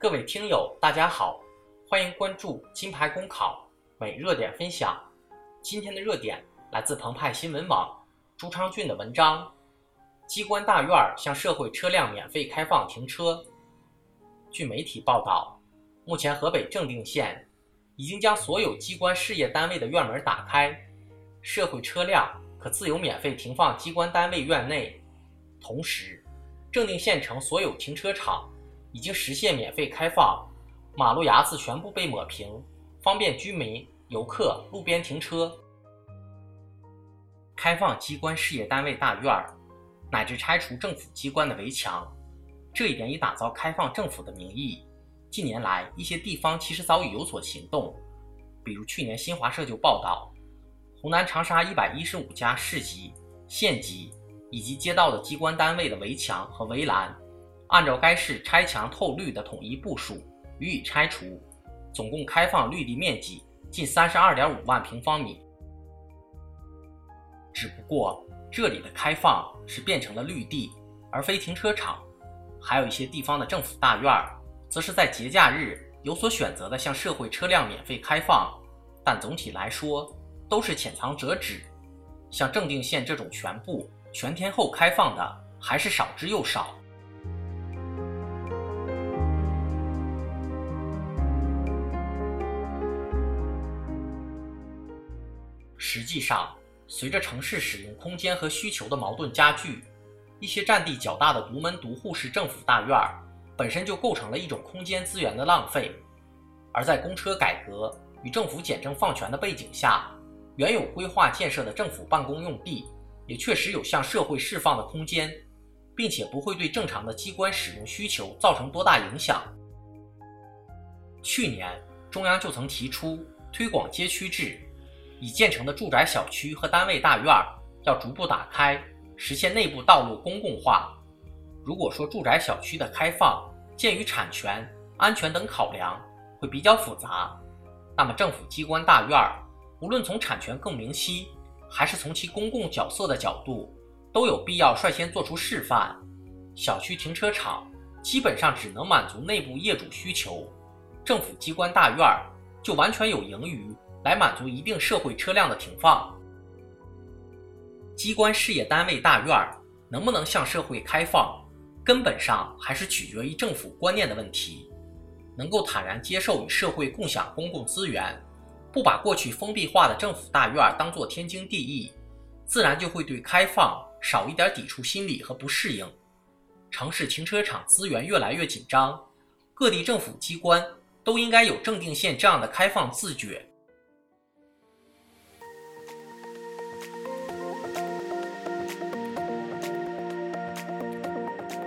各位听友，大家好，欢迎关注金牌公考每热点分享。今天的热点来自澎湃新闻网朱昌俊的文章：机关大院向社会车辆免费开放停车。据媒体报道，目前河北正定县已经将所有机关事业单位的院门打开，社会车辆可自由免费停放机关单位院内。同时，正定县城所有停车场已经实现免费开放，马路牙子全部被抹平，方便居民、游客路边停车。开放机关事业单位大院儿，乃至拆除政府机关的围墙，这一点以打造开放政府的名义，近年来一些地方其实早已有所行动。比如去年新华社就报道，湖南长沙一百一十五家市级、县级。以及街道的机关单位的围墙和围栏，按照该市拆墙透绿的统一部署予以拆除，总共开放绿地面积近三十二点五万平方米。只不过这里的开放是变成了绿地，而非停车场。还有一些地方的政府大院，则是在节假日有所选择的向社会车辆免费开放，但总体来说都是浅尝辄止。像正定县这种全部。全天候开放的还是少之又少。实际上，随着城市使用空间和需求的矛盾加剧，一些占地较大的独门独户式政府大院儿本身就构成了一种空间资源的浪费。而在公车改革与政府简政放权的背景下，原有规划建设的政府办公用地。也确实有向社会释放的空间，并且不会对正常的机关使用需求造成多大影响。去年，中央就曾提出推广街区制，已建成的住宅小区和单位大院要逐步打开，实现内部道路公共化。如果说住宅小区的开放鉴于产权、安全等考量会比较复杂，那么政府机关大院无论从产权更明晰。还是从其公共角色的角度，都有必要率先做出示范。小区停车场基本上只能满足内部业主需求，政府机关大院就完全有盈余来满足一定社会车辆的停放。机关事业单位大院能不能向社会开放，根本上还是取决于政府观念的问题，能够坦然接受与社会共享公共资源。不把过去封闭化的政府大院当作天经地义，自然就会对开放少一点抵触心理和不适应。城市停车场资源越来越紧张，各地政府机关都应该有正定县这样的开放自觉。